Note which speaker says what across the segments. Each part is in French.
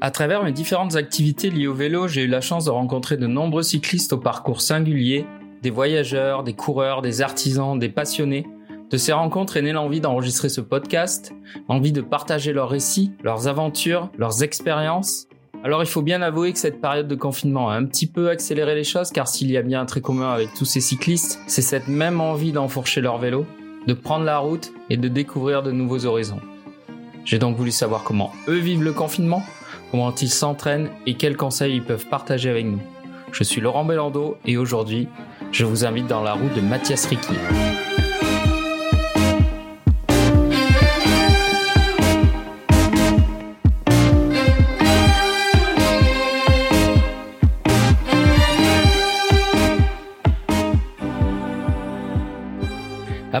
Speaker 1: À travers mes différentes activités liées au vélo, j'ai eu la chance de rencontrer de nombreux cyclistes au parcours singulier, des voyageurs, des coureurs, des artisans, des passionnés. De ces rencontres est née l'envie d'enregistrer ce podcast, envie de partager leurs récits, leurs aventures, leurs expériences. Alors il faut bien avouer que cette période de confinement a un petit peu accéléré les choses car s'il y a bien un trait commun avec tous ces cyclistes, c'est cette même envie d'enfourcher leur vélo, de prendre la route et de découvrir de nouveaux horizons. J'ai donc voulu savoir comment eux vivent le confinement, comment ils s'entraînent et quels conseils ils peuvent partager avec nous. Je suis Laurent Bellando et aujourd'hui, je vous invite dans la route de Mathias Ricky.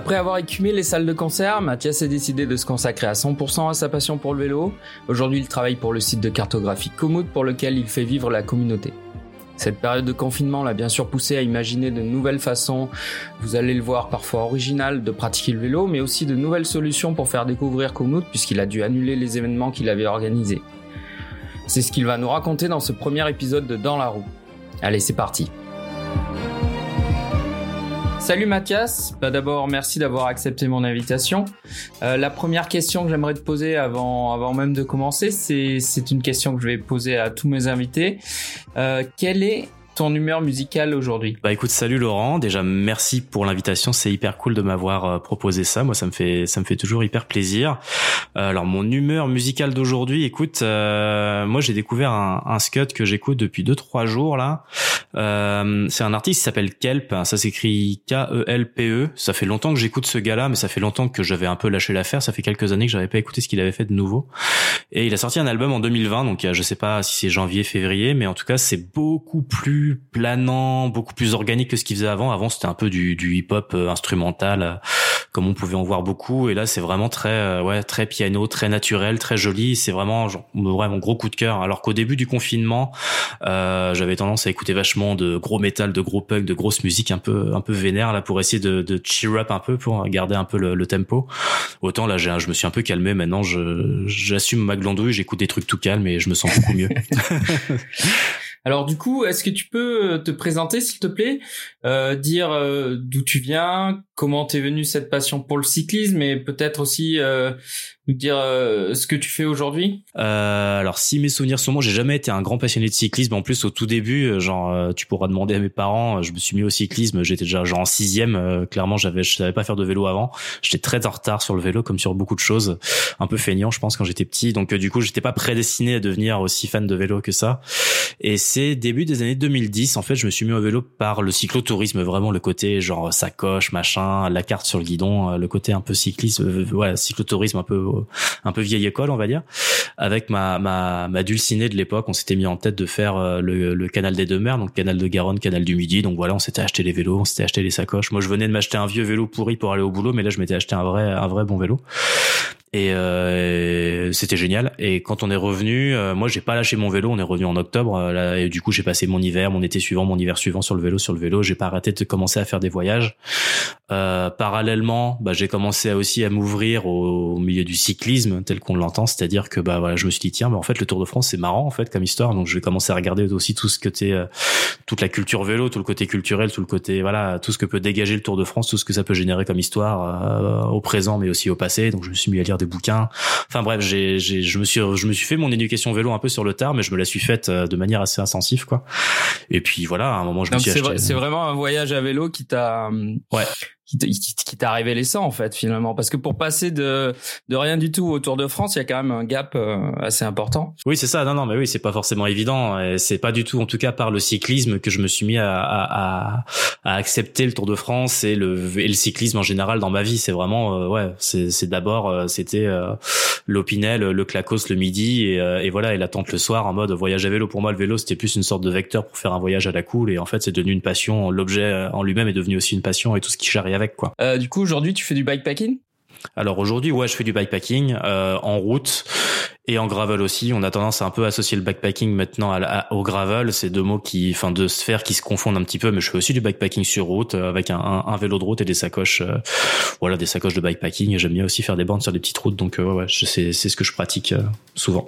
Speaker 1: Après avoir écumé les salles de concert, Mathias a décidé de se consacrer à 100% à sa passion pour le vélo. Aujourd'hui, il travaille pour le site de cartographie Komoot pour lequel il fait vivre la communauté. Cette période de confinement l'a bien sûr poussé à imaginer de nouvelles façons, vous allez le voir parfois originales, de pratiquer le vélo, mais aussi de nouvelles solutions pour faire découvrir Komoot puisqu'il a dû annuler les événements qu'il avait organisés. C'est ce qu'il va nous raconter dans ce premier épisode de Dans la roue. Allez, c'est parti. Salut Mathias, bah d'abord merci d'avoir accepté mon invitation. Euh, la première question que j'aimerais te poser avant, avant même de commencer, c'est une question que je vais poser à tous mes invités. Euh, quelle est ton humeur musicale aujourd'hui?
Speaker 2: Bah écoute, salut Laurent. Déjà merci pour l'invitation. C'est hyper cool de m'avoir euh, proposé ça. Moi, ça me fait ça me fait toujours hyper plaisir. Euh, alors mon humeur musicale d'aujourd'hui, écoute, euh, moi j'ai découvert un, un scud que j'écoute depuis deux trois jours là. Euh, c'est un artiste qui s'appelle Kelp. Ça s'écrit K-E-L-P-E. -E. Ça fait longtemps que j'écoute ce gars-là, mais ça fait longtemps que j'avais un peu lâché l'affaire. Ça fait quelques années que j'avais pas écouté ce qu'il avait fait de nouveau. Et il a sorti un album en 2020, donc je sais pas si c'est janvier, février, mais en tout cas c'est beaucoup plus planant, beaucoup plus organique que ce qu'il faisait avant. Avant, c'était un peu du, du hip-hop euh, instrumental, euh, comme on pouvait en voir beaucoup. Et là, c'est vraiment très, euh, ouais, très piano, très naturel, très joli. C'est vraiment, genre, mon gros coup de cœur. Alors qu'au début du confinement, euh, j'avais tendance à écouter vachement de gros métal, de gros punk, de grosse musique un peu, un peu vénère là pour essayer de, de cheer up un peu, pour garder un peu le, le tempo. Autant là, j'ai, je me suis un peu calmé. Maintenant, j'assume ma glandouille, j'écoute des trucs tout calmes et je me sens beaucoup mieux.
Speaker 1: Alors du coup, est-ce que tu peux euh, te présenter, s'il te plaît, euh, dire euh, d'où tu viens, comment t'es venu cette passion pour le cyclisme, et peut-être aussi dire euh, ce que tu fais aujourd'hui?
Speaker 2: Euh, Alors, si mes souvenirs sont bons, j'ai jamais été un grand passionné de cyclisme. En plus, au tout début, euh, genre, euh, tu pourras demander à mes parents. Je me suis mis au cyclisme. J'étais déjà genre en sixième. clairement, j'avais, je savais pas faire de vélo avant. J'étais très en retard sur le vélo, comme sur beaucoup de choses. Un peu feignant, je pense, quand j'étais petit. Donc, du coup, j'étais pas prédestiné à devenir aussi fan de vélo que ça. Et c'est début des années 2010. En fait, je me suis mis au vélo par le cyclotourisme, vraiment le côté genre sacoche, machin, la carte sur le guidon, le côté un peu cyclisme, voilà, cyclotourisme un peu un peu vieille école, on va dire. Avec ma ma, ma dulcinée de l'époque, on s'était mis en tête de faire euh, le, le canal des deux mers, donc canal de Garonne, canal du Midi. Donc voilà, on s'était acheté les vélos, on s'était acheté les sacoches. Moi, je venais de m'acheter un vieux vélo pourri pour aller au boulot, mais là, je m'étais acheté un vrai un vrai bon vélo et euh, c'était génial. Et quand on est revenu euh, moi j'ai pas lâché mon vélo. On est revenu en octobre euh, là, et du coup j'ai passé mon hiver mon été suivant mon hiver suivant sur le vélo sur le vélo. J'ai pas arrêté de commencer à faire des voyages. Euh, parallèlement bah, j'ai commencé aussi à m'ouvrir au, milieu du cyclisme tel qu'on l'entend. C'est-à-dire que bah voilà je me suis dit tiens mais en fait le Tour de France c'est marrant en fait comme histoire. Donc je vais commencer à regarder aussi tout ce t'es euh, toute la culture vélo tout le côté culturel tout le côté voilà tout ce que peut dégager le Tour de France tout ce que ça peut générer comme histoire au présent mais aussi au passé. Donc je me suis mis à lire des bouquins. Enfin bref, j'ai, j'ai, je me suis, je me suis fait mon éducation vélo un peu sur le tard, mais je me la suis faite euh, de manière assez intensive, quoi. Et puis voilà, à un moment, je
Speaker 1: Donc
Speaker 2: me suis
Speaker 1: c'est,
Speaker 2: acheté.
Speaker 1: vrai, c'est vraiment un voyage à vélo qui t'a,
Speaker 2: ouais,
Speaker 1: qui, qui t'a révélé ça en fait finalement. Parce que pour passer de de rien du tout au Tour de France il y a quand même un gap euh, assez important.
Speaker 2: Oui c'est ça. Non non mais oui c'est pas forcément évident. C'est pas du tout en tout cas par le cyclisme que je me suis mis à à, à accepter le Tour de France et le et le cyclisme en général dans ma vie. C'est vraiment euh, ouais c'est d'abord euh, c'était euh, l'Opinel le Clacos le midi et, euh, et voilà et l'attente le soir en mode voyage à vélo. Pour moi le vélo c'était plus une sorte de vecteur pour faire un voyage à la cool. Et en fait c'est devenu une passion l'objet en lui-même est devenu aussi une passion et tout ce qui charrie avec quoi.
Speaker 1: Euh, du coup aujourd'hui tu fais du bikepacking?
Speaker 2: Alors aujourd'hui ouais je fais du bikepacking euh, en route et en gravel aussi. On a tendance à un peu associer le bikepacking maintenant à, à, au gravel. C'est deux mots qui, enfin, deux sphères qui se confondent un petit peu. Mais je fais aussi du bikepacking sur route euh, avec un, un, un vélo de route et des sacoches, euh, voilà, des sacoches de bikepacking. J'aime bien aussi faire des bandes sur des petites routes. Donc euh, ouais, c'est c'est ce que je pratique souvent.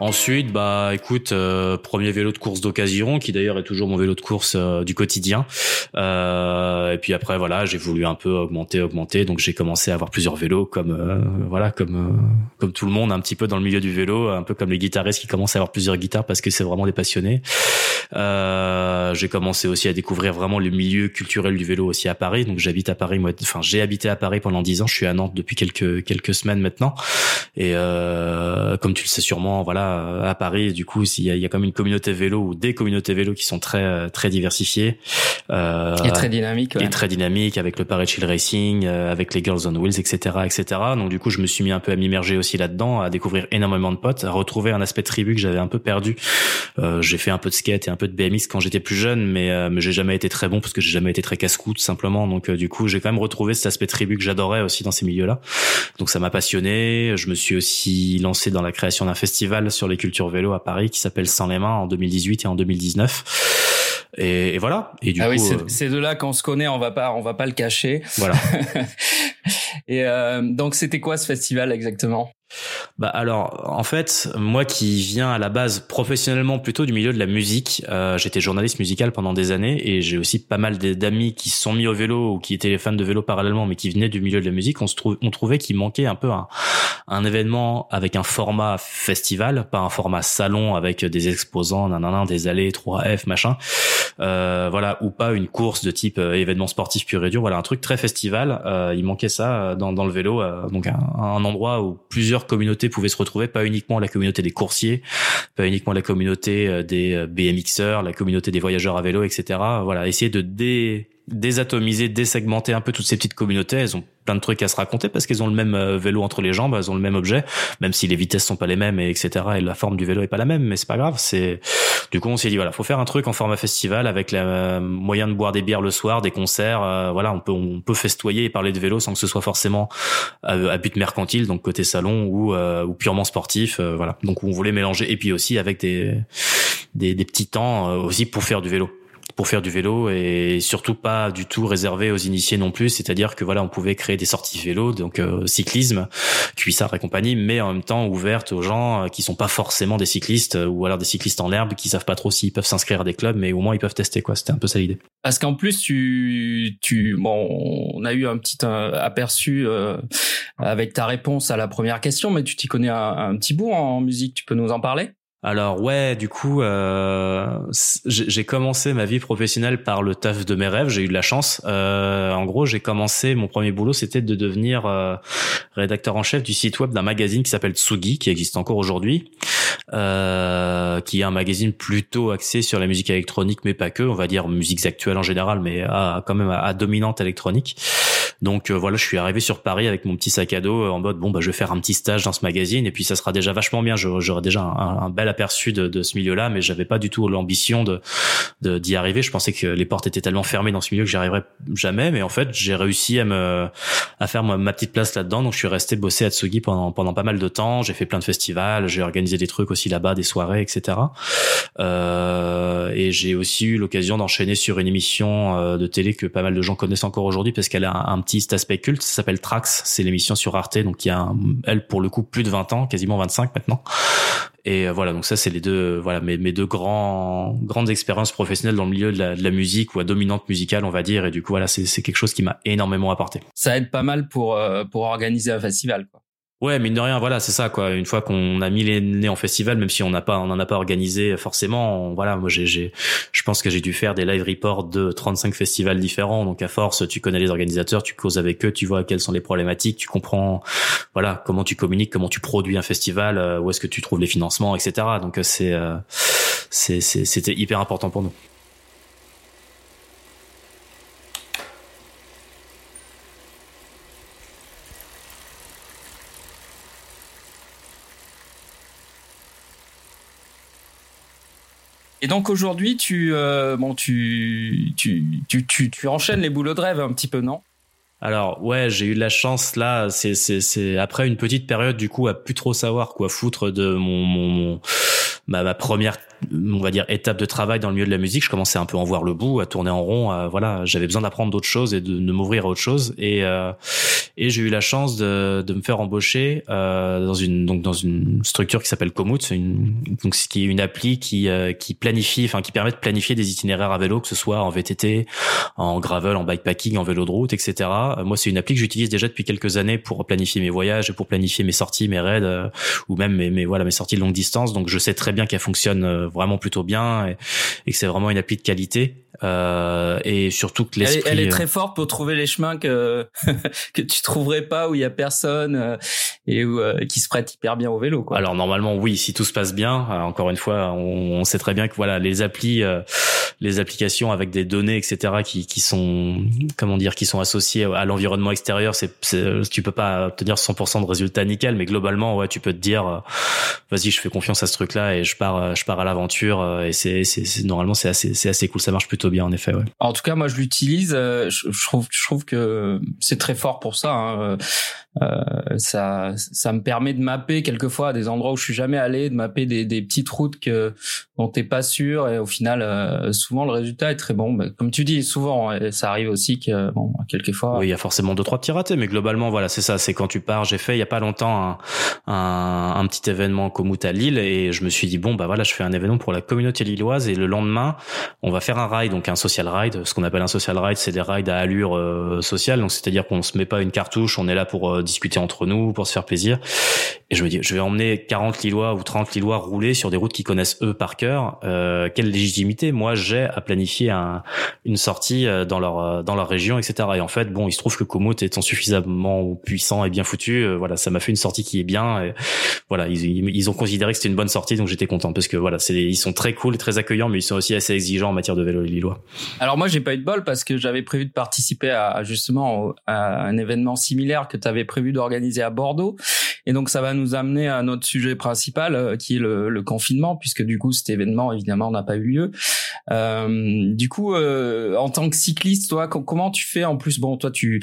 Speaker 2: Ensuite, bah écoute, euh, premier vélo de course d'occasion, qui d'ailleurs est toujours mon vélo de course euh, du quotidien. Euh, et puis après, voilà, j'ai voulu un peu augmenter, augmenter. Donc j'ai commencé à avoir plusieurs vélos, comme euh, voilà, comme comme tout le monde, un petit peu dans le milieu du vélo, un peu comme les guitaristes qui commencent à avoir plusieurs guitares parce que c'est vraiment des passionnés. j'ai commencé aussi à découvrir vraiment le milieu culturel du vélo aussi à Paris. Donc j'habite à Paris, moi, enfin j'ai habité à Paris pendant dix ans. Je suis à Nantes depuis quelques quelques semaines maintenant. Et comme tu le sais sûrement, voilà à Paris. Du coup, il y a, il y a comme une communauté vélo ou des communautés vélo qui sont très très diversifiées
Speaker 1: euh, et très dynamiques.
Speaker 2: Et très dynamiques avec le Paris Chill Racing, euh, avec les Girls on Wheels, etc., etc. Donc du coup, je me suis mis un peu à m'immerger aussi là-dedans, à découvrir énormément de potes, à retrouver un aspect tribu que j'avais un peu perdu. Euh, j'ai fait un peu de skate et un peu de BMX quand j'étais plus jeune, mais euh, mais j'ai jamais été très bon parce que j'ai jamais été très casse-cou tout simplement. Donc euh, du coup, j'ai quand même retrouvé cet aspect tribu que j'adorais aussi dans ces milieux-là. Donc ça m'a passionné. Je me suis aussi lancé dans la création d'un festival sur les cultures vélo à Paris qui s'appelle Sans les mains en 2018 et en 2019. Et, et voilà. Et du
Speaker 1: ah
Speaker 2: coup,
Speaker 1: oui,
Speaker 2: euh,
Speaker 1: c'est de là qu'on se connaît. On va pas, on va pas le cacher.
Speaker 2: Voilà.
Speaker 1: et euh, donc, c'était quoi ce festival exactement?
Speaker 2: Bah alors, en fait, moi qui viens à la base professionnellement plutôt du milieu de la musique, euh, j'étais journaliste musical pendant des années et j'ai aussi pas mal d'amis qui se sont mis au vélo ou qui étaient fans de vélo parallèlement, mais qui venaient du milieu de la musique. On se trouve, on trouvait qu'il manquait un peu un, un, événement avec un format festival, pas un format salon avec des exposants, nanana, des allées 3F machin, euh, voilà, ou pas une course de type euh, événement sportif pur et dur. Voilà, un truc très festival. Euh, il manquait ça dans, dans le vélo, euh, donc un, un endroit où plusieurs communautés pouvaient se retrouver, pas uniquement la communauté des coursiers, pas uniquement la communauté euh, des euh, BMXers, la communauté des voyageurs à vélo, etc. Voilà, essayer de dé désatomiser, désegmenter un peu toutes ces petites communautés. Elles ont plein de trucs à se raconter parce qu'elles ont le même euh, vélo entre les jambes, elles ont le même objet, même si les vitesses sont pas les mêmes et etc. Et la forme du vélo est pas la même, mais c'est pas grave. C'est du coup on s'est dit voilà, faut faire un truc en format festival avec le euh, moyen de boire des bières le soir, des concerts. Euh, voilà, on peut on peut festoyer et parler de vélo sans que ce soit forcément à, but mercantile, donc côté salon ou, ou purement sportif. voilà, donc on voulait mélanger et puis aussi avec des des, des petits temps aussi pour faire du vélo pour faire du vélo et surtout pas du tout réservé aux initiés non plus. C'est-à-dire que voilà, on pouvait créer des sorties vélo, donc euh, cyclisme, cuissard et compagnie, mais en même temps ouvertes aux gens euh, qui sont pas forcément des cyclistes euh, ou alors des cyclistes en herbe qui savent pas trop s'ils peuvent s'inscrire à des clubs, mais au moins ils peuvent tester quoi. C'était un peu ça l'idée.
Speaker 1: Parce qu'en plus tu tu bon, on a eu un petit aperçu avec ta réponse à la première question, mais tu t'y connais un petit bout en musique. Tu peux nous en parler?
Speaker 2: Alors ouais, du coup, euh, j'ai commencé ma vie professionnelle par le taf de mes rêves. J'ai eu de la chance. Euh, en gros, j'ai commencé mon premier boulot, c'était de devenir euh, rédacteur en chef du site web d'un magazine qui s'appelle Tsugi, qui existe encore aujourd'hui, qui est un magazine plutôt axé sur la musique électronique, mais pas que. On va dire musiques actuelles en général, mais quand même à, dominante électronique. Donc euh, voilà, je suis arrivé sur Paris avec mon petit sac à dos en mode bon bah je vais faire un petit stage dans ce magazine et puis ça sera déjà vachement bien. J'aurai déjà un, un bel aperçu de, de ce milieu-là, mais j'avais pas du tout l'ambition de d'y arriver. Je pensais que les portes étaient tellement fermées dans ce milieu que j'y arriverais jamais, mais en fait, j'ai réussi à me à faire ma, ma petite place là-dedans. Donc, je suis resté bosser à Tsugi pendant pendant pas mal de temps. J'ai fait plein de festivals, j'ai organisé des trucs aussi là-bas, des soirées, etc. Euh, et j'ai aussi eu l'occasion d'enchaîner sur une émission euh, de télé que pas mal de gens connaissent encore aujourd'hui parce qu'elle a un, petit aspect culte. Ça s'appelle Trax. C'est l'émission sur Arte, donc il y a elle pour le coup plus de 20 ans, quasiment 25 maintenant. Et euh, voilà, donc ça c'est les deux, voilà mes, mes deux grands grandes expériences professionnelles dans le milieu de la, de la musique ou à dominante musicale, on va dire. Et du coup voilà, c'est quelque chose qui m'a énormément apporté.
Speaker 1: Ça aide pas mal pour euh, pour organiser un festival. Quoi.
Speaker 2: Ouais, mine de rien, voilà, c'est ça quoi. Une fois qu'on a mis les nez en festival, même si on n'a pas, on en a pas organisé forcément, voilà, moi j'ai, j'ai, je pense que j'ai dû faire des live reports de 35 festivals différents. Donc à force, tu connais les organisateurs, tu causes avec eux, tu vois quelles sont les problématiques, tu comprends, voilà, comment tu communiques, comment tu produis un festival, euh, où est-ce que tu trouves les financements, etc. Donc euh, c'est, euh, c'est, c'était hyper important pour nous.
Speaker 1: Et donc aujourd'hui, tu, euh, bon, tu, tu, tu, tu, enchaînes les boulots de rêve un petit peu, non?
Speaker 2: Alors ouais, j'ai eu de la chance là. C'est c'est après une petite période du coup à plus trop savoir quoi foutre de mon mon, ma, ma, première on va dire étape de travail dans le milieu de la musique. Je commençais un peu à en voir le bout, à tourner en rond. voilà, j'avais besoin d'apprendre d'autres choses et de, de m'ouvrir à autre chose. Et euh, Et j'ai eu la chance de, de me faire embaucher euh, dans une donc dans une structure qui s'appelle Komoot, une, donc ce qui est une appli qui euh, qui planifie, enfin qui permet de planifier des itinéraires à vélo, que ce soit en VTT, en gravel, en bikepacking, en vélo de route, etc. Euh, moi, c'est une appli que j'utilise déjà depuis quelques années pour planifier mes voyages et pour planifier mes sorties, mes raids euh, ou même mes, mes voilà mes sorties de longue distance. Donc je sais très bien qu'elle fonctionne vraiment plutôt bien et, et que c'est vraiment une appli de qualité. Euh, et surtout que
Speaker 1: l'esprit. Elle, elle, est très forte pour trouver les chemins que que tu trouverais pas où il y a personne euh, et où, euh, qui se prête hyper bien au vélo. Quoi.
Speaker 2: Alors normalement oui, si tout se passe bien. encore une fois, on, on, sait très bien que voilà les applis, les applications avec des données etc qui qui sont comment dire qui sont associées à l'environnement extérieur, c'est tu peux pas obtenir 100% de résultats nickel, mais globalement ouais tu peux te dire vas-y je fais confiance à ce truc là et je pars je pars à l'aventure et c'est c'est normalement c'est assez c'est assez cool ça marche plutôt bien en effet. Ouais.
Speaker 1: En tout cas, moi je l'utilise. Euh, je, trouve, je trouve que c'est très fort pour ça. Hein. Euh, ça, ça me permet de mapper quelquefois des endroits où je suis jamais allé, de mapper des, des petites routes que dont t'es pas sûr et au final, euh, souvent le résultat est très bon. Mais comme tu dis, souvent, ça arrive aussi que bon, quelquefois.
Speaker 2: Oui, il y a forcément deux trois petits ratés, mais globalement, voilà, c'est ça. C'est quand tu pars. J'ai fait il y a pas longtemps un, un, un petit événement Komoot à Lille et je me suis dit bon bah voilà, je fais un événement pour la communauté lilloise et le lendemain, on va faire un ride, donc un social ride. Ce qu'on appelle un social ride, c'est des rides à allure euh, sociale, donc c'est-à-dire qu'on se met pas une cartouche, on est là pour euh, discuter entre nous, pour se faire plaisir. Et je me dis, je vais emmener 40 Lillois ou 30 Lillois rouler sur des routes qu'ils connaissent eux par cœur. Euh, quelle légitimité moi j'ai à planifier un, une sortie euh, dans leur dans leur région, etc. Et en fait, bon, il se trouve que Komoot étant suffisamment puissant et bien foutu, voilà, ça m'a fait une sortie qui est bien. Voilà, ils, ils ont considéré que c'était une bonne sortie, donc j'étais content parce que voilà, c'est ils sont très cool, très accueillants, mais ils sont aussi assez exigeants en matière de vélo lillois.
Speaker 1: Alors moi, j'ai pas eu de bol parce que j'avais prévu de participer à justement à un événement similaire que tu avais prévu d'organiser à Bordeaux. Et donc ça va nous amener à notre sujet principal euh, qui est le, le, confinement puisque du coup cet événement évidemment n'a pas eu lieu. Euh, du coup, euh, en tant que cycliste, toi, comment tu fais? En plus Bon, toi, tu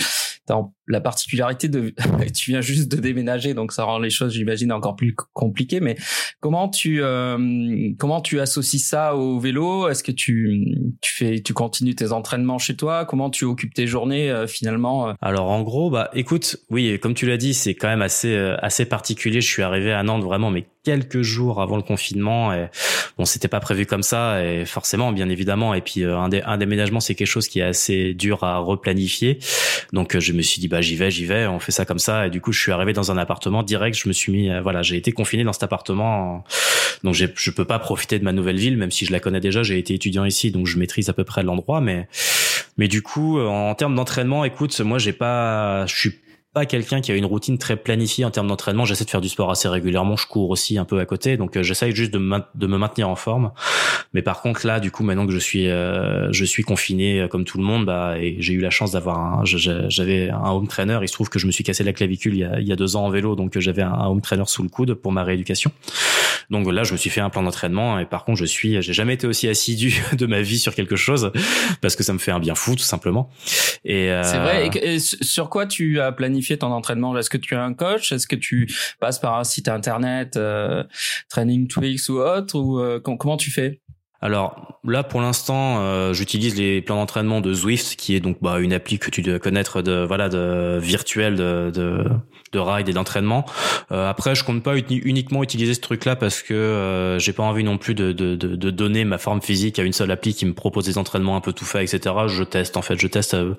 Speaker 1: la particularité de, tu viens juste de déménager, donc ça rend les choses, j'imagine, encore plus compliquées. Mais comment tu euh, comment tu associes ça au vélo? Est-ce que tu tu fais tu continues tes entraînements chez toi? Comment tu occupes tes journées euh, finalement
Speaker 2: Alors en gros, bah écoute, oui, comme tu l'as dit, c'est quand même assez assez particulier. Je suis arrivé à Nantes vraiment, mais quelques jours avant le confinement. Et bon, c'était pas prévu comme ça, et forcément, bien évidemment. Et puis un, un déménagement, c'est quelque chose qui est assez dur à replanifier. Donc je me suis dit bah j'y vais, j'y vais, on fait ça comme ça. Et du coup, je suis arrivé dans un appartement direct. Je me suis mis, euh, voilà, j'ai été confiné dans cet appartement. Donc je peux pas profiter de ma nouvelle ville, même si je la connais déjà. J'ai été étudiant ici, donc je maîtrise à peu près l'endroit. Mais mais du coup, en termes d'entraînement, écoute, moi j'ai pas, je suis pas quelqu'un qui a une routine très planifiée en termes d'entraînement. J'essaie de faire du sport assez régulièrement. Je cours aussi un peu à côté, donc euh, j'essaie juste de, me maintenir en forme. Mais par contre là, du coup, maintenant que je suis euh, confiné euh, comme tout le monde, bah et j'ai eu la chance d'avoir j'avais un home trainer. Il se trouve que je me suis cassé la clavicule il y a, deux ans en vélo, donc j'avais un home trainer sous le coude pour ma rééducation. Donc là, je me suis fait un plan d'entraînement et par contre, je suis j'ai jamais été aussi assidu de ma vie sur quelque chose parce que ça me fait un bien fou tout simplement.
Speaker 1: Et c'est vrai. et sur quoi tu as planifié ton entraînement? Est-ce que tu as un coach? Est-ce que tu passes par un site internet, euh, Training Tweaks ou autre? Ou euh, comment tu fais?
Speaker 2: Alors là, pour l'instant, euh, j'utilise les plans d'entraînement de Zwift, qui est donc bah, une appli que tu dois connaître de voilà de virtuelle de, de, de ride et d'entraînement. Euh, après, je compte pas uniquement utiliser ce truc-là parce que euh, j'ai pas envie non plus de, de, de, donner ma forme physique à une seule appli qui me propose des entraînements un peu tout fait, etc. Je teste en fait, je teste euh,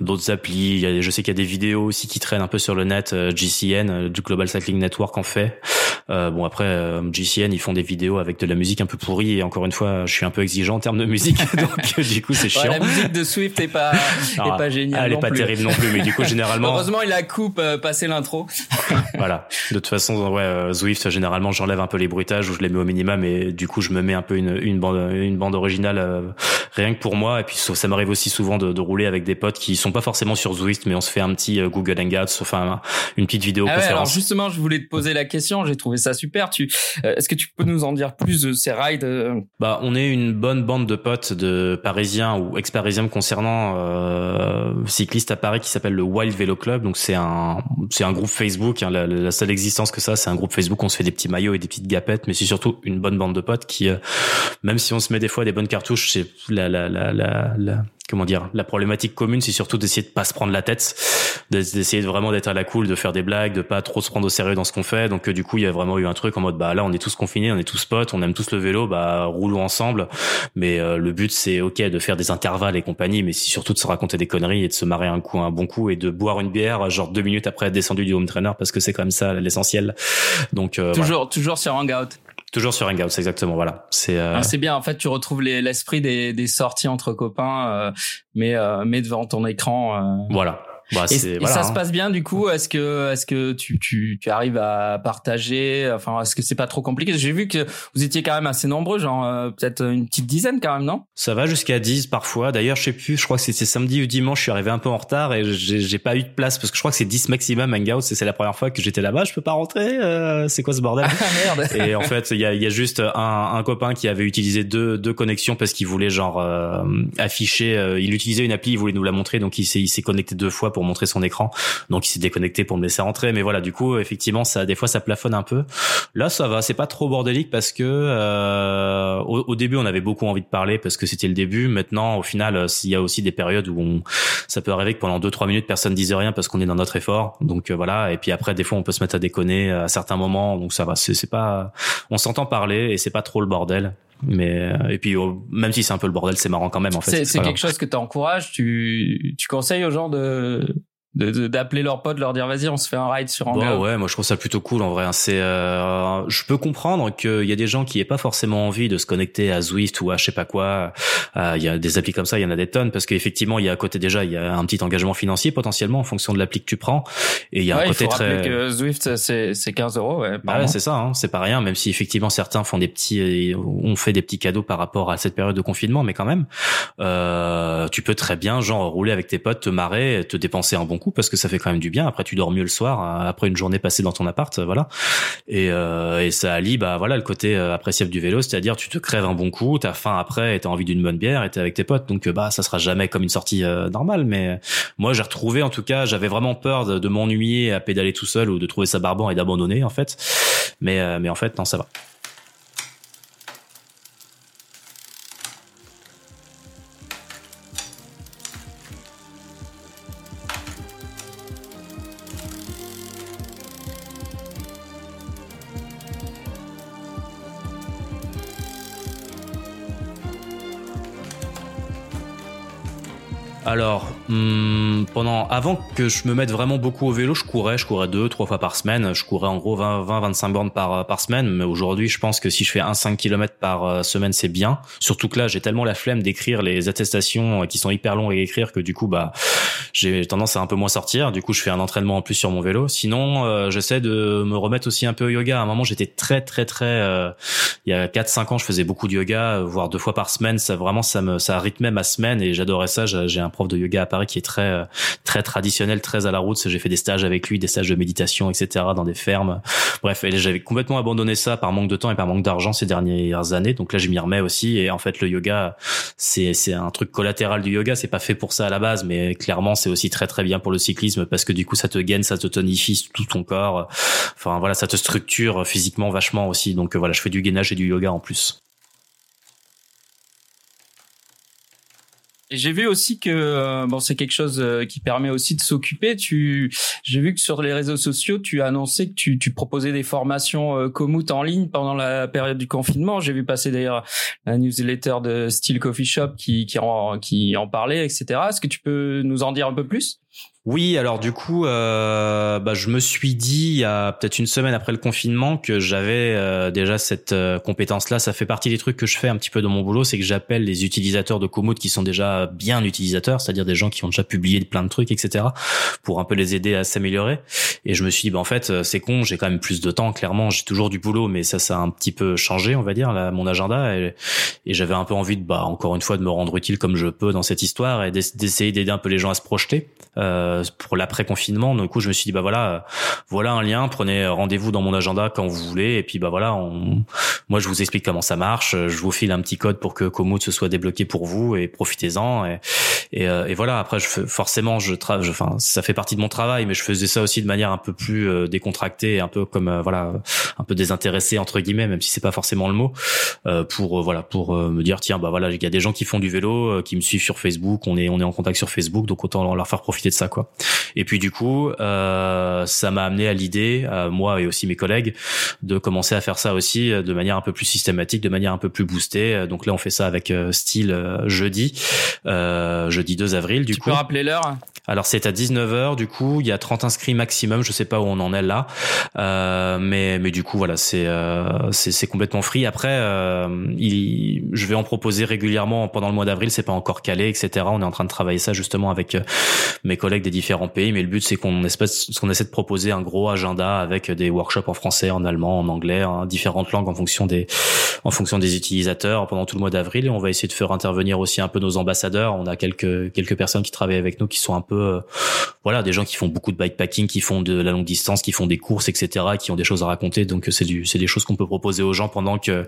Speaker 2: d'autres applis. Il y a, je sais qu'il y a des vidéos aussi qui traînent un peu sur le net. GCN, du Global Cycling Network, en fait. Bon après, GCN, ils font des vidéos avec de la musique un peu pourrie et encore une fois je suis un peu exigeant en termes de musique, donc du coup c'est chiant. Ouais,
Speaker 1: la musique de Swift est pas est pas géniale.
Speaker 2: Elle
Speaker 1: est
Speaker 2: pas terrible non plus, mais du coup généralement.
Speaker 1: Heureusement il a coupe euh, passé l'intro.
Speaker 2: voilà. De toute façon ouais euh, Swift généralement j'enlève un peu les bruitages ou je les mets au minimum et du coup je me mets un peu une, une bande une bande originale euh, rien que pour moi et puis ça m'arrive aussi souvent de, de, rouler avec des potes qui sont pas forcément sur Swift mais on se fait un petit Google Hangouts enfin une petite vidéo ah
Speaker 1: alors justement je voulais te poser la question j'ai trouvé ça super tu est-ce que tu peux nous en dire plus de ces rides
Speaker 2: bah on est une bonne bande de potes de Parisiens ou ex-Parisiens concernant euh, cyclistes à Paris qui s'appelle le Wild Vélo Club. Donc c'est un c'est un groupe Facebook. Hein, la, seule existence que ça, c'est un groupe Facebook. On se fait des petits maillots et des petites gapettes, mais c'est surtout une bonne bande de potes qui, euh, même si on se met des fois des bonnes cartouches, c'est la la la, la comment dire la problématique commune c'est surtout d'essayer de pas se prendre la tête d'essayer vraiment d'être à la cool de faire des blagues de pas trop se prendre au sérieux dans ce qu'on fait. Donc euh, du coup il y a vraiment eu un truc en mode bah là on est tous confinés on est tous potes on aime tous le vélo bah roulons ensemble. Mais euh, le but c'est ok de faire des intervalles et compagnie mais c'est surtout de se raconter des conneries et de se marrer un coup un bon coup et de boire une bière genre deux minutes après être descendu du home trainer parce que c'est quand même ça l'essentiel. Donc
Speaker 1: euh, toujours toujours sur Hangout
Speaker 2: Toujours sur Hangouts, exactement. Voilà.
Speaker 1: C'est euh... Ah, c'est bien. En fait, tu retrouves l'esprit des, des sorties entre copains, euh, mais euh, mais devant ton écran.
Speaker 2: Euh. Voilà.
Speaker 1: Bah, et, ça se hein. passe bien du coup Est-ce que est-ce que tu, tu, tu arrives à partager Enfin, est-ce que c'est pas trop compliqué? J'ai vu que vous étiez quand même assez nombreux, genre euh, peut-être une petite dizaine quand même, non?
Speaker 2: Ça va jusqu'à 10 parfois. D'ailleurs, je sais plus. Je crois que c'était samedi ou dimanche. Je suis arrivé un peu en retard et j'ai pas eu de place parce que je crois que c'est 10 maximum Hangouts et c'est la première fois que j'étais là-bas. Je peux pas rentrer. Euh, c'est quoi ce bordel?
Speaker 1: Ah, Merde.
Speaker 2: Et en fait, il y a, y a juste un, un copain qui avait utilisé deux, deux connexions parce qu'il voulait genre euh, afficher. il utilisait une appli, il voulait nous la montrer, donc il s'est il s'est connecté deux fois pour montrer son écran. Donc il s'est déconnecté pour me laisser rentrer. Mais voilà du coup effectivement ça des fois ça plafonne un peu. Là ça va. C'est pas trop bordélique parce que euh, au, début on avait beaucoup envie de parler parce que c'était le début. Maintenant au final euh, il y a aussi des périodes où on, ça peut arriver que pendant deux trois minutes personne dise rien parce qu'on est dans notre effort. Donc euh, voilà. Et puis après des fois on peut se mettre à déconner à certains moments. Donc ça va. C'est pas on s'entend parler et c'est pas trop le bordel mais et puis même si c'est un peu le bordel c'est marrant quand même en fait
Speaker 1: c'est quelque chose que tu encourages tu tu conseilles aux gens de d'appeler leurs potes, leur dire vas-y, on se fait un ride sur Hangout.
Speaker 2: Bah ouais, moi je trouve ça plutôt cool en vrai. Hein. C'est, euh, je peux comprendre qu'il y a des gens qui aient pas forcément envie de se connecter à Zwift ou à je sais pas quoi. Euh, il y a des applis comme ça, il y en a des tonnes parce qu'effectivement il y a à côté déjà il y a un petit engagement financier potentiellement en fonction de l'appli que tu prends et il y a un côté il faut très.
Speaker 1: que Zwift c'est c'est 15 euros. Ouais,
Speaker 2: bah ouais c'est ça, hein, c'est pas rien. Même si effectivement certains font des petits, on fait des petits cadeaux par rapport à cette période de confinement, mais quand même, euh, tu peux très bien genre rouler avec tes potes, te marrer, te dépenser un bon coup parce que ça fait quand même du bien. Après, tu dors mieux le soir euh, après une journée passée dans ton appart, euh, voilà. Et, euh, et ça allie, bah voilà, le côté appréciable du vélo, c'est-à-dire tu te crèves un bon coup, t'as faim après, t'as envie d'une bonne bière, et t'es avec tes potes, donc bah ça sera jamais comme une sortie normale. Mais moi, j'ai retrouvé, en tout cas, j'avais vraiment peur de, de m'ennuyer à pédaler tout seul ou de trouver ça barbant et d'abandonner en fait. Mais mais en fait, non, ça va. Avant que je me mette vraiment beaucoup au vélo, je courais, je courais deux, trois fois par semaine. Je courais en gros 20, 20 25 bornes par, par semaine. Mais aujourd'hui, je pense que si je fais un 5 km par euh, semaine, c'est bien. Surtout que là, j'ai tellement la flemme d'écrire les attestations euh, qui sont hyper longs à écrire que du coup, bah, j'ai tendance à un peu moins sortir. Du coup, je fais un entraînement en plus sur mon vélo. Sinon, euh, j'essaie de me remettre aussi un peu au yoga. À un moment, j'étais très, très, très, il y a 4, 5 ans, je faisais beaucoup de yoga, voire deux fois par semaine. Ça vraiment, ça me, ça rythmait ma semaine et j'adorais ça. J'ai un prof de yoga à Paris qui est très euh, très traditionnel, très à la route. J'ai fait des stages avec lui, des stages de méditation, etc. dans des fermes. Bref, j'avais complètement abandonné ça par manque de temps et par manque d'argent ces dernières années. Donc là, je m'y remets aussi. Et en fait, le yoga, c'est c'est un truc collatéral du yoga. C'est pas fait pour ça à la base, mais clairement, c'est aussi très très bien pour le cyclisme parce que du coup, ça te gaine, ça te tonifie tout ton corps. Enfin voilà, ça te structure physiquement vachement aussi. Donc voilà, je fais du gainage et du yoga en plus.
Speaker 1: J'ai vu aussi que euh, bon, c'est quelque chose euh, qui permet aussi de s'occuper. Tu, j'ai vu que sur les réseaux sociaux, tu as annoncé que tu, tu proposais des formations euh, en ligne pendant la période du confinement. J'ai vu passer d'ailleurs la newsletter de Steel Coffee Shop qui qui en, qui en parlait, etc. Est-ce que tu peux nous en dire un peu plus?
Speaker 2: Oui, alors du coup, euh, bah, je me suis dit il y a peut-être une semaine après le confinement que j'avais euh, déjà cette euh, compétence-là. Ça fait partie des trucs que je fais un petit peu dans mon boulot, c'est que j'appelle les utilisateurs de Komoot qui sont déjà bien utilisateurs, c'est-à-dire des gens qui ont déjà publié plein de trucs, etc., pour un peu les aider à s'améliorer. Et je me suis dit, bah, en fait, euh, c'est con, j'ai quand même plus de temps. Clairement, j'ai toujours du boulot, mais ça, ça a un petit peu changé, on va dire, là, mon agenda. Et, j'avais un peu envie de, bah, encore une fois, de me rendre utile comme je peux dans cette histoire et d'essayer d'aider un peu les gens à se projeter. Euh, pour l'après confinement. Du coup, je me suis dit bah voilà, euh, voilà un lien. Prenez rendez-vous dans mon agenda quand vous voulez. Et puis bah voilà, on... moi je vous explique comment ça marche. Je vous file un petit code pour que Komoot se soit débloqué pour vous et profitez-en. Et, Et, et voilà. Après, je forcément, je travaille. Enfin, ça fait partie de mon travail, mais je faisais ça aussi de manière un peu plus décontractée, un peu comme voilà, un peu désintéressé entre guillemets, même si c'est pas forcément le mot, pour voilà, pour me dire tiens bah voilà, il y a des gens qui font du vélo, qui me suivent sur Facebook, on est on est en contact sur Facebook, donc autant leur faire profiter de ça quoi. Et puis du coup, euh, ça m'a amené à l'idée, moi et aussi mes collègues, de commencer à faire ça aussi euh, de manière un peu plus systématique, de manière un peu plus boostée. Euh, donc là, on fait ça avec style jeudi, jeudi 2 avril. Du
Speaker 1: tu
Speaker 2: coup,
Speaker 1: peux rappeler l'heure?
Speaker 2: Alors c'est à 19h du coup, il y a 30 inscrits maximum, je sais pas où on en est là. Euh, mais mais du coup voilà, c'est euh, c'est complètement free. Après euh, il, je vais en proposer régulièrement pendant le mois d'avril, c'est pas encore calé etc. On est en train de travailler ça justement avec euh, mes collègues différents pays, mais le but c'est qu'on qu'on essaie de proposer un gros agenda avec des workshops en français, en allemand, en anglais, hein, différentes langues en fonction des en fonction des utilisateurs pendant tout le mois d'avril et on va essayer de faire intervenir aussi un peu nos ambassadeurs. On a quelques quelques personnes qui travaillent avec nous qui sont un peu euh, voilà, des gens qui font beaucoup de bikepacking, qui font de la longue distance, qui font des courses, etc., qui ont des choses à raconter. Donc c'est du, c'est des choses qu'on peut proposer aux gens pendant que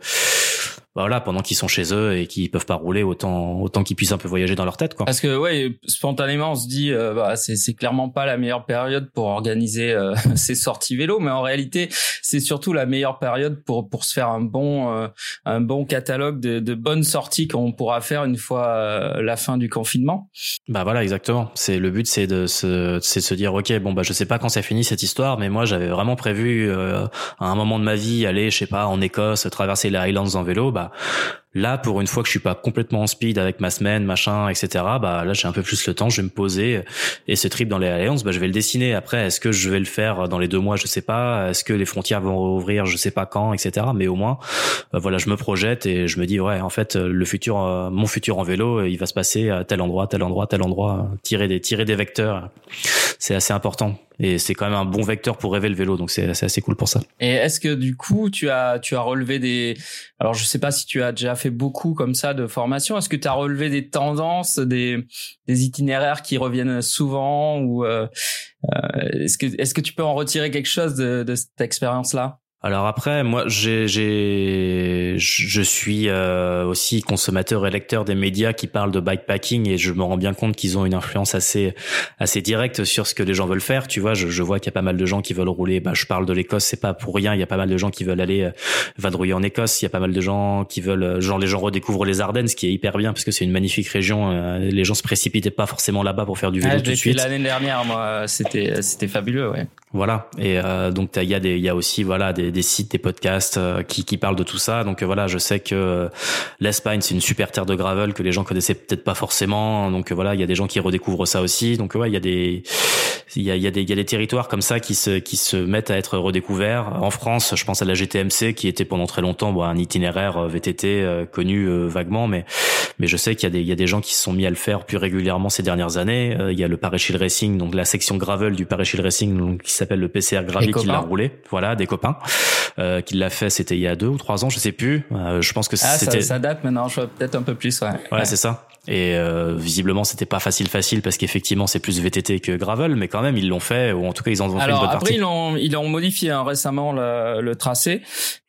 Speaker 2: voilà, pendant qu'ils sont chez eux et qu'ils peuvent pas rouler, autant autant qu'ils puissent un peu voyager dans leur tête, quoi.
Speaker 1: Parce que ouais, spontanément, on se dit, euh, bah, c'est clairement pas la meilleure période pour organiser euh, sorties vélo, mais en réalité, c'est surtout la meilleure période pour pour se faire un bon euh, un bon catalogue de, de bonnes sorties qu'on pourra faire une fois la fin du confinement.
Speaker 2: Bah voilà, exactement. C'est le but, c'est de se c'est se dire, ok, bon bah je sais pas quand ça finit cette histoire, mais moi j'avais vraiment prévu à un moment de ma vie aller, je sais pas, en Écosse, traverser les Highlands en vélo. Bah là pour une fois que je suis pas complètement en speed avec ma semaine machin etc bah là j'ai un peu plus le temps je vais me poser et ce trip dans les Alliances bah je vais le dessiner. Après est-ce que je vais le faire dans les deux mois je sais pas. Est-ce que les frontières vont rouvrir je sais pas quand etc mais au moins euh, voilà je me projette et je me dis ouais en fait le futur euh, mon futur en vélo il va se passer à tel endroit tel endroit tel endroit tirer des tirer des vecteurs. C'est assez important et c'est quand même un bon vecteur pour rêver le vélo donc c'est assez cool pour ça.
Speaker 1: Et est-ce que du coup tu as tu as relevé des alors je sais pas si tu as déjà fait beaucoup comme ça de formation est-ce que tu as relevé des tendances des des itinéraires qui reviennent souvent ou euh, euh, est-ce que est-ce que tu peux en retirer quelque chose de, de cette expérience là
Speaker 2: alors après, moi, j'ai, j'ai, je suis euh, aussi consommateur et lecteur des médias qui parlent de bikepacking et je me rends bien compte qu'ils ont une influence assez, assez directe sur ce que les gens veulent faire. Tu vois, je, je vois qu'il y a pas mal de gens qui veulent rouler. Bah, je parle de l'Écosse, c'est pas pour rien. Il y a pas mal de gens qui veulent aller euh, vadrouiller en Écosse. Il y a pas mal de gens qui veulent, euh, genre les gens redécouvrent les Ardennes, ce qui est hyper bien parce que c'est une magnifique région. Les gens se précipitaient pas forcément là-bas pour faire du vélo tout de suite.
Speaker 1: L'année dernière, moi, c'était, c'était fabuleux, ouais.
Speaker 2: Voilà. Et euh, donc il y a des, il y a aussi voilà des, des sites, des podcasts euh, qui, qui parlent de tout ça. Donc euh, voilà, je sais que euh, l'Espagne c'est une super terre de gravel que les gens connaissaient peut-être pas forcément. Donc voilà, il y a des gens qui redécouvrent ça aussi. Donc ouais, il y a des, il y a, y a y a des territoires comme ça qui se, qui se mettent à être redécouverts. En France, je pense à la GTMC qui était pendant très longtemps bon, un itinéraire VTT connu vaguement, mais mais je sais qu'il y a des, y a des gens qui se sont mis à le faire plus régulièrement ces dernières années. il y a le Parachil Racing, donc la section gravel du Parachil Racing, donc, qui s'appelle le PCR Gravy qui l'a roulé. Voilà, des copains euh, qui l'a fait. C'était il y a deux ou trois ans, je sais plus. Euh, je pense que ah, c'était.
Speaker 1: Ça, date maintenant. Je vois peut-être un peu plus. Ouais.
Speaker 2: Ouais, c'est ça. Et euh, visiblement, c'était pas facile, facile parce qu'effectivement, c'est plus VTT que gravel, mais quand même, ils l'ont fait ou en tout cas, ils en ont fait une bonne
Speaker 1: après,
Speaker 2: partie.
Speaker 1: ils ont ils ont modifié hein, récemment le, le tracé.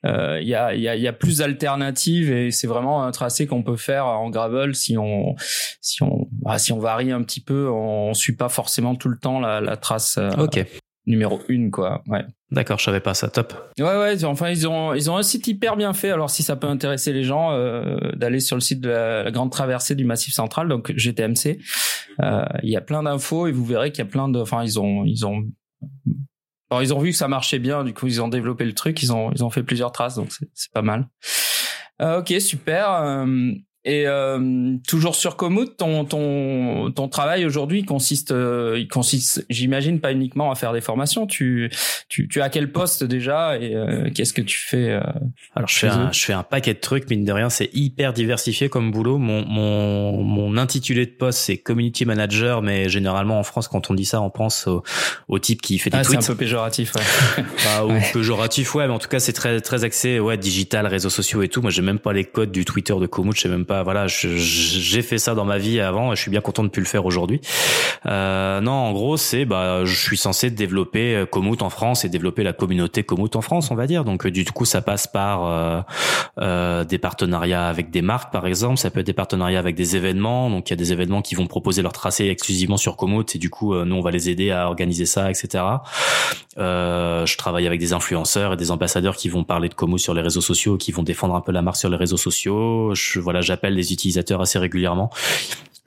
Speaker 1: Euh, il y a y a y a plus d'alternatives et c'est vraiment un tracé qu'on peut faire en gravel si on si on bah, si on varie un petit peu, on, suit pas forcément tout le temps la, la trace. Euh,
Speaker 2: ok
Speaker 1: numéro une quoi. Ouais.
Speaker 2: D'accord je savais pas ça. Top.
Speaker 1: Ouais ouais enfin ils ont ils ont un site hyper bien fait. Alors si ça peut intéresser les gens euh, d'aller sur le site de la, grande traversée du massif central donc GTMC euh, il y a plein d'infos et vous verrez qu'il y a plein de enfin ils ont ils ont alors ils ont vu que ça marchait bien du coup ils ont développé le truc ils ont ils ont fait plusieurs traces donc c'est pas mal. Euh, ok super euh, et euh, toujours sur Komoot, ton ton ton travail aujourd'hui consiste euh, il consiste j'imagine pas uniquement à faire des formations. Tu tu tu as quel poste déjà et euh, qu'est-ce que tu fais
Speaker 2: Alors je fais un, je fais un paquet de trucs mine de rien, c'est hyper diversifié comme boulot. Mon mon mon intitulé de poste c'est community manager mais généralement en France quand on dit ça on pense au, au type qui fait des ah, tweets.
Speaker 1: C'est un peu péjoratif ouais.
Speaker 2: Bah, ou péjoratif ouais mais en tout cas c'est très très axé ouais digital réseaux sociaux et tout. Moi j'ai même pas les codes du Twitter de Komoot, je sais même pas pas, voilà, j'ai fait ça dans ma vie avant et je suis bien content de plus le faire aujourd'hui. Euh, non, en gros, c'est, bah, je suis censé développer Komoot en France et développer la communauté Komoot en France, on va dire. Donc, du coup, ça passe par euh, euh, des partenariats avec des marques, par exemple. Ça peut être des partenariats avec des événements. Donc, il y a des événements qui vont proposer leur tracé exclusivement sur Komoot et du coup, nous, on va les aider à organiser ça, etc. je travaille avec des influenceurs et des ambassadeurs qui vont parler de Komoot sur les réseaux sociaux, qui vont défendre un peu la marque sur les réseaux sociaux. Je, voilà, j'appelle les utilisateurs assez régulièrement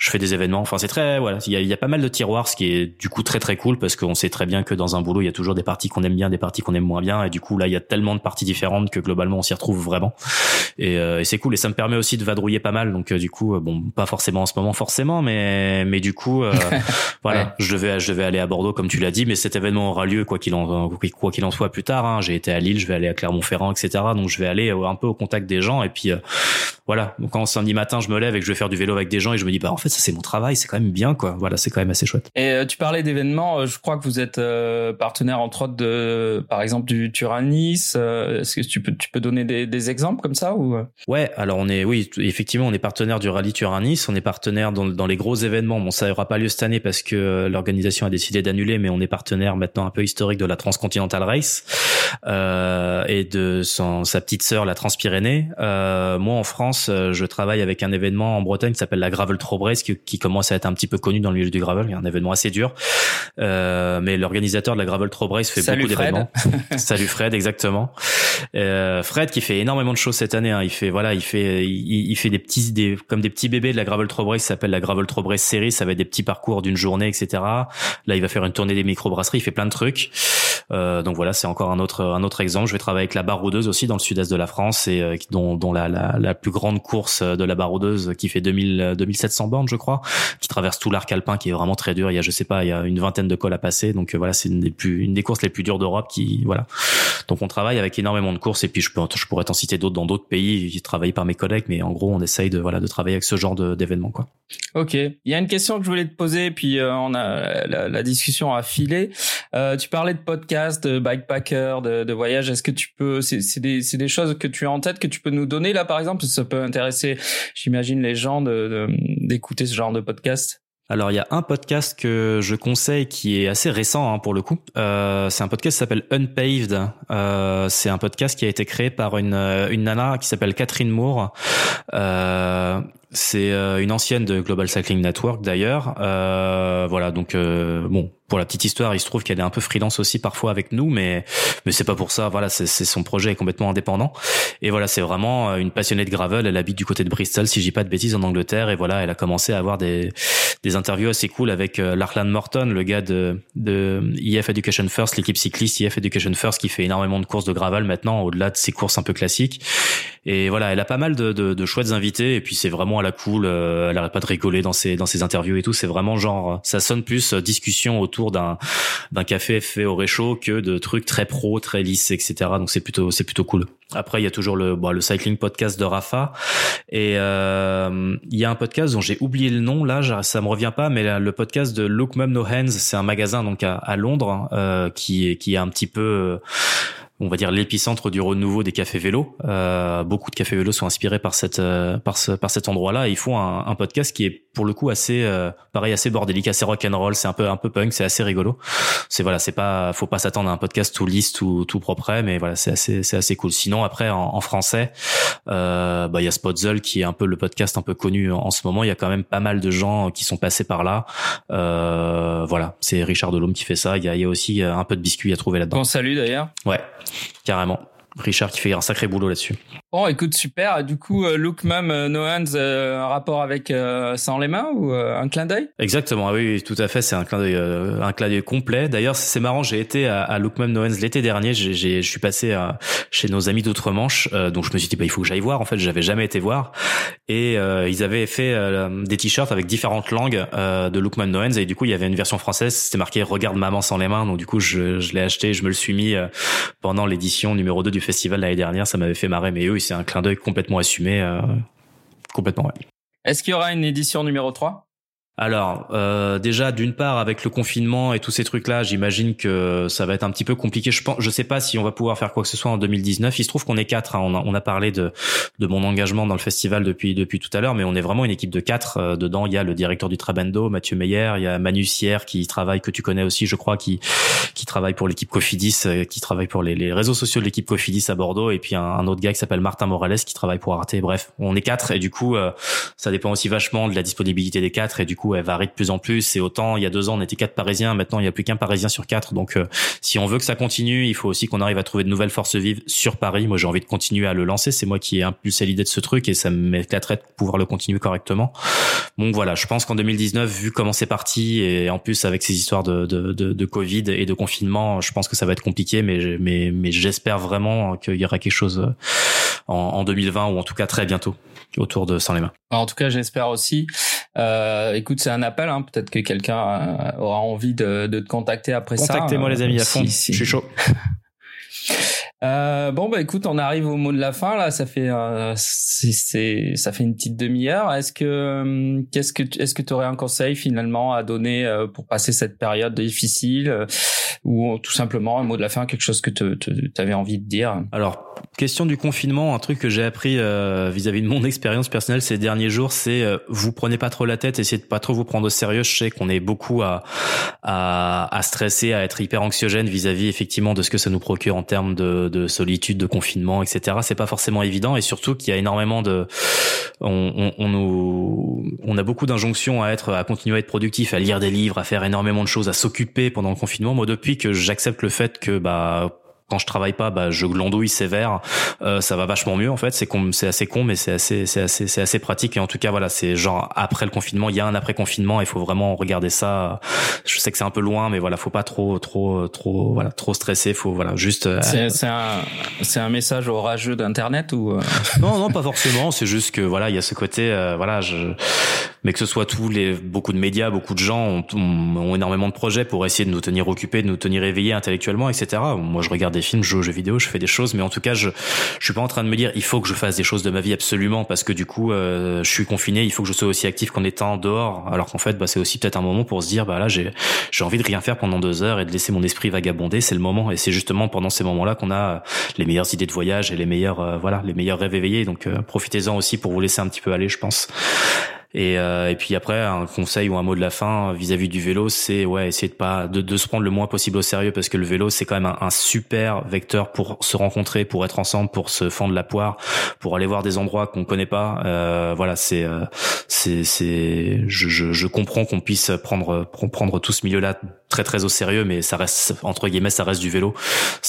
Speaker 2: je fais des événements. Enfin, c'est très voilà, il y a, y a, pas mal de tiroirs, ce qui est du coup très très cool parce qu'on sait très bien que dans un boulot, il y a toujours des parties qu'on aime bien, des parties qu'on aime moins bien, et du coup là, il y a tellement de parties différentes que globalement, on s'y retrouve vraiment. Et, euh, et c'est cool, et ça me permet aussi de vadrouiller pas mal. Donc euh, du coup, euh, bon, pas forcément en ce moment, forcément, mais mais du coup, voilà, je devais je devais aller à Bordeaux comme tu l'as dit, mais cet événement aura lieu quoi qu'il en quoi qu'il en soit plus tard. Hein. J'ai été à Lille, je vais aller à Clermont-Ferrand, etc. Donc je vais aller un peu au contact des gens, et puis voilà. Donc quand samedi matin, je me lève et que je vais faire du vélo avec des gens, et je me dis bah en fait ça c'est mon travail c'est quand même bien, quoi. Voilà, c'est quand même assez chouette.
Speaker 1: Et euh, tu parlais d'événements. Euh, je crois que vous êtes euh, partenaire entre autres de, par exemple, du Turanis. Est-ce que tu peux, tu peux donner des, des exemples comme ça ou?
Speaker 2: Ouais, alors on est, oui, effectivement, on est partenaire du rallye Turanis. On est partenaire dans, dans les gros événements. Bon, ça aura pas lieu cette année parce que l'organisation a décidé d'annuler, mais on est partenaire maintenant un peu historique de la Transcontinental Race euh, et de son, sa petite sœur, la Transpyrénée. Euh, moi, en France, je travaille avec un événement en Bretagne qui s'appelle la Gravel Tro qui, qui commence à être un petit peu connu dans le milieu du gravel. Il y a un événement assez dur, euh, mais l'organisateur de la Gravel Tro Race fait beaucoup d'événements. Salut Fred, exactement. Euh, Fred qui fait énormément de choses cette année. Hein. Il fait voilà, il fait il, il, fait des petits des comme des petits bébés de la Gravel Tro Race. Ça s'appelle la Gravel Tro Race série. Ça va être des petits parcours d'une journée, etc. Là, il va faire une tournée des microbrasseries. Il fait plein de trucs. Euh, donc voilà, c'est encore un autre un autre exemple. Je vais travailler avec la baroudeuse aussi dans le sud-est de la France et euh, dont, dont la, la, la, plus grande course de la baroudeuse qui fait 2000 2700 bornes, je crois, qui traverse tout l'arc alpin, qui est vraiment très dur. Il y a je sais pas, il y a une vingtaine de cols à passer. Donc euh, voilà, c'est une des plus une des courses les plus dures d'Europe. Qui voilà. Donc on travaille avec énormément de courses et puis je peux je pourrais t'en citer d'autres dans d'autres pays qui travaillent par mes collègues, mais en gros on essaye de voilà de travailler avec ce genre d'événements quoi.
Speaker 1: Ok. Il y a une question que je voulais te poser, puis on a la, la, discussion a filé. Euh, tu parlais de podcast, de bike backpacker, de, de voyage. Est-ce que tu peux, c'est des, des choses que tu as en tête que tu peux nous donner là, par exemple? Ça peut intéresser, j'imagine, les gens de d'écouter ce genre de podcast.
Speaker 2: Alors il y a un podcast que je conseille qui est assez récent hein, pour le coup. Euh, c'est un podcast qui s'appelle Unpaved. Euh, c'est un podcast qui a été créé par une, une nana qui s'appelle Catherine Moore. Euh, c'est euh, une ancienne de Global Cycling Network d'ailleurs. Euh, voilà, donc euh, bon, pour la petite histoire, il se trouve qu'elle est un peu freelance aussi parfois avec nous, mais mais c'est pas pour ça. Voilà, c'est son projet est complètement indépendant. Et voilà, c'est vraiment une passionnée de gravel. Elle habite du côté de Bristol, si j'ai pas de bêtises, en Angleterre. Et voilà, elle a commencé à avoir des des interviews assez cool avec Larkland Morton, le gars de de EF Education First, l'équipe cycliste EF Education First, qui fait énormément de courses de gravel maintenant, au-delà de ses courses un peu classiques. Et voilà, elle a pas mal de, de, de chouettes invités. Et puis c'est vraiment la cool. Euh, elle arrête pas de rigoler dans ses dans ses interviews et tout. C'est vraiment genre, ça sonne plus euh, discussion autour d'un d'un café fait au réchaud que de trucs très pro, très lisses, etc. Donc c'est plutôt c'est plutôt cool. Après, il y a toujours le bon, le cycling podcast de Rafa et euh, il y a un podcast dont j'ai oublié le nom là, ça me revient pas, mais le podcast de Look Mum No Hands, c'est un magasin donc à, Londres euh, qui qui est un petit peu on va dire l'épicentre du renouveau des cafés vélos. Euh, beaucoup de cafés vélos sont inspirés par cette euh, par ce par cet endroit-là. Ils font un, un, podcast qui est pour le coup assez euh, pareil assez bordélique, assez rock and roll. C'est un peu un peu punk, c'est assez rigolo. C'est voilà, c'est pas faut pas s'attendre à un podcast tout lisse, tout tout propre, mais voilà, c'est assez c'est assez cool. Sinon après en, en français, euh, bah il y a Spotzel qui est un peu le podcast un peu connu en, ce moment. Il y a quand même pas mal de gens qui sont passés par là. Euh, voilà, c'est Richard Delhomme qui fait ça. Il y a, il y a aussi un peu de biscuits à trouver là-dedans.
Speaker 1: Bon salut d'ailleurs.
Speaker 2: Ouais. Carrément. Richard qui fait un sacré boulot là-dessus.
Speaker 1: Bon, écoute, super. Du coup, euh, Look Mum euh, No Hands, euh, un rapport avec euh, ça en les mains ou un clin d'œil?
Speaker 2: Exactement. Oui, tout à fait. C'est un clin d'œil, un clin d'œil complet. D'ailleurs, c'est marrant. J'ai été à, Look Mum No Hands l'été dernier. J'ai, je suis passé chez nos amis d'outre-Manche, donc je me suis dit bah il faut que j'aille voir. En fait, j'avais jamais été voir. Et ils avaient fait des t-shirts avec différentes langues de Look Mum No Hands. Et du coup, il y avait une version française. C'était marqué Regarde maman sans les mains. Donc du coup, je, je l'ai acheté. Je me le suis mis pendant l'édition numéro 2 du festival l'année dernière. Ça m'avait fait marrer. Mais eux, c'est un clin d'œil complètement assumé. Euh, complètement, ouais.
Speaker 1: Est-ce qu'il y aura une édition numéro 3
Speaker 2: alors euh, déjà d'une part avec le confinement et tous ces trucs là j'imagine que ça va être un petit peu compliqué. Je pense je sais pas si on va pouvoir faire quoi que ce soit en 2019 il se trouve qu'on est quatre hein. on, a, on, a, parlé de de mon engagement dans le festival depuis depuis tout à l'heure mais on est vraiment une équipe de quatre euh, dedans. Il y a le directeur du Trabendo Mathieu Meyer. Il y a Manu Sierre qui travaille que tu connais aussi je crois qui qui travaille pour l'équipe Cofidis euh, qui travaille pour les, réseaux sociaux de l'équipe Cofidis à Bordeaux. Et puis un, autre gars qui s'appelle Martin Morales qui travaille pour Arte. Bref on est quatre. Et du coup ça dépend aussi vachement de la disponibilité des quatre. Et du coup elle varie de plus en plus. Et autant il y a deux ans on était quatre Parisiens, maintenant il y a plus qu'un Parisien sur quatre. Donc euh, si on veut que ça continue, il faut aussi qu'on arrive à trouver de nouvelles forces vives sur Paris. Moi j'ai envie de continuer à le lancer. C'est moi qui ai impulsé l'idée de ce truc et ça m'éclaterait de pouvoir le continuer correctement. Donc voilà, je pense qu'en 2019, vu comment c'est parti et en plus avec ces histoires de, de, de, de, Covid et de confinement, je pense que ça va être compliqué. Mais mais mais j'espère vraiment qu'il y aura quelque chose en, en 2020 ou en tout cas très bientôt autour de Sans les mains.
Speaker 1: En tout cas, j'espère aussi. Euh, écoute, c'est un appel. Hein. Peut-être que quelqu'un euh, aura envie de, de te contacter après
Speaker 2: ça. Contactez-moi les amis à fond. Si, Je suis chaud.
Speaker 1: Euh, bon bah écoute, on arrive au mot de la fin là. Ça fait euh, c'est ça fait une petite demi-heure. Est-ce que euh, qu'est-ce que est-ce que tu aurais un conseil finalement à donner euh, pour passer cette période difficile ou tout simplement un mot de la fin, quelque chose que tu avais envie de dire
Speaker 2: Alors question du confinement, un truc que j'ai appris vis-à-vis de mon expérience personnelle ces derniers jours, c'est vous prenez pas trop la tête, essayez de pas trop vous prendre au sérieux. Je sais qu'on est beaucoup à, à, à stresser, à être hyper anxiogène vis-à-vis effectivement de ce que ça nous procure en termes de de solitude, de confinement, etc. C'est pas forcément évident et surtout qu'il y a énormément de, on, on, on, on a beaucoup d'injonctions à être, à continuer à être productif, à lire des livres, à faire énormément de choses, à s'occuper pendant le confinement. Moi, depuis que j'accepte le fait que bah quand je travaille pas, bah, je glandouille sévère. Euh, ça va vachement mieux en fait. C'est c'est assez con, mais c'est assez, c'est assez, c'est assez pratique. Et en tout cas, voilà, c'est genre après le confinement, il y a un après confinement. Il faut vraiment regarder ça. Je sais que c'est un peu loin, mais voilà, faut pas trop, trop, trop, voilà, trop stresser. Faut voilà, juste. Euh,
Speaker 1: c'est un, c'est un message orageux d'internet ou euh?
Speaker 2: Non, non, pas forcément. C'est juste que voilà, il y a ce côté, voilà, je, mais que ce soit tous les, beaucoup de médias, beaucoup de gens ont, ont, ont énormément de projets pour essayer de nous tenir occupés, de nous tenir éveillés intellectuellement, etc. Moi, je regarde des films, je joue aux jeux vidéo, je fais des choses, mais en tout cas, je je suis pas en train de me dire il faut que je fasse des choses de ma vie absolument parce que du coup, euh, je suis confiné, il faut que je sois aussi actif qu'en étant dehors. Alors qu'en fait, bah, c'est aussi peut-être un moment pour se dire bah là, j'ai j'ai envie de rien faire pendant deux heures et de laisser mon esprit vagabonder. C'est le moment, et c'est justement pendant ces moments-là qu'on a les meilleures idées de voyage et les meilleurs euh, voilà les meilleurs rêves éveillés. Donc euh, profitez-en aussi pour vous laisser un petit peu aller, je pense. Et, euh, et puis après, un conseil ou un mot de la fin vis-à-vis du vélo, c'est ouais, essayer de pas de, de, se prendre le moins possible au sérieux parce que le vélo, c'est quand même un, super vecteur pour se rencontrer, pour être ensemble, pour se fendre la poire, pour aller voir des endroits qu'on connaît pas. Euh, voilà, c'est euh, c'est c'est je, je, je comprends qu'on puisse prendre prendre tout ce milieu-là très très au sérieux, mais ça reste entre guillemets, ça reste du vélo.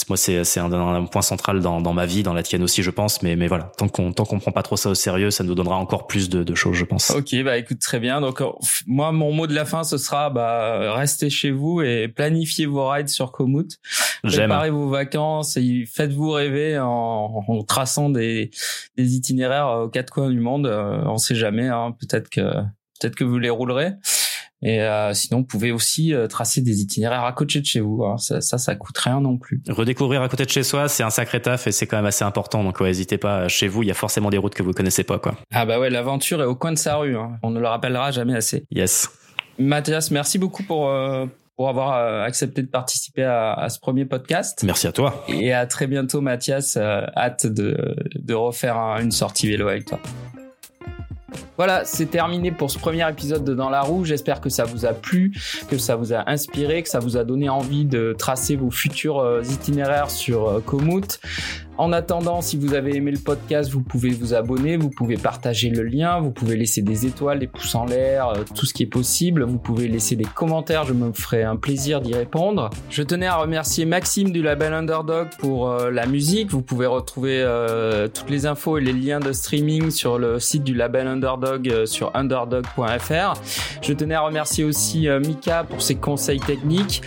Speaker 2: Moi, c'est c'est un, un, point central dans, dans ma vie, dans la tienne aussi, je pense. Mais mais voilà, tant qu'on tant qu'on prend pas trop ça au sérieux, ça nous donnera encore plus de, de choses, je pense.
Speaker 1: Bah écoute, très bien. Donc euh, moi, mon mot de la fin, ce sera bah restez chez vous et planifiez vos rides sur Komoot. Préparez vos vacances et faites-vous rêver en, en, traçant des, des itinéraires aux quatre coins du monde. Euh, on sait jamais, hein, peut-être que peut-être que vous les roulerez. Et euh, sinon, vous pouvez aussi euh, tracer des itinéraires à côté de chez vous. Hein. Ça, ça, ça, coûte rien non plus.
Speaker 2: Redécouvrir à côté de chez soi, c'est un sacré taf et c'est quand même assez important. Donc, ouais, n'hésitez pas. Chez vous, il y a forcément des routes que vous connaissez pas, quoi.
Speaker 1: Ah bah ouais, l'aventure est au coin de sa rue. Hein. On ne le rappellera jamais assez.
Speaker 2: Yes.
Speaker 1: Mathias, merci beaucoup pour euh, pour avoir accepté de participer à, à, ce premier podcast.
Speaker 2: Merci à toi.
Speaker 1: Et à très bientôt, Mathias. hâte de, de refaire une sortie vélo avec toi. Voilà, c'est terminé pour ce premier épisode de Dans la roue. J'espère que ça vous a plu, que ça vous a inspiré, que ça vous a donné envie de tracer vos futurs euh, itinéraires sur euh, Komoot. En attendant, si vous avez aimé le podcast, vous pouvez vous abonner, vous pouvez partager le lien, vous pouvez laisser des étoiles, des pouces en l'air, euh, tout ce qui est possible. Vous pouvez laisser des commentaires, je me ferai un plaisir d'y répondre. Je tenais à remercier Maxime du label Underdog pour euh, la musique. Vous pouvez retrouver euh, toutes les infos et les liens de streaming sur le site du label Underdog sur underdog.fr. Je tenais à remercier aussi Mika pour ses conseils techniques.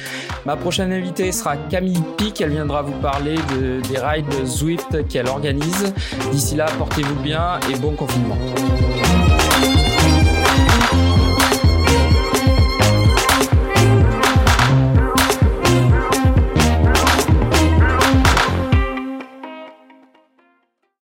Speaker 1: Ma prochaine invitée sera Camille Pic, elle viendra vous parler de, des rides Qu'elle organise. D'ici là, portez-vous bien et bon confinement.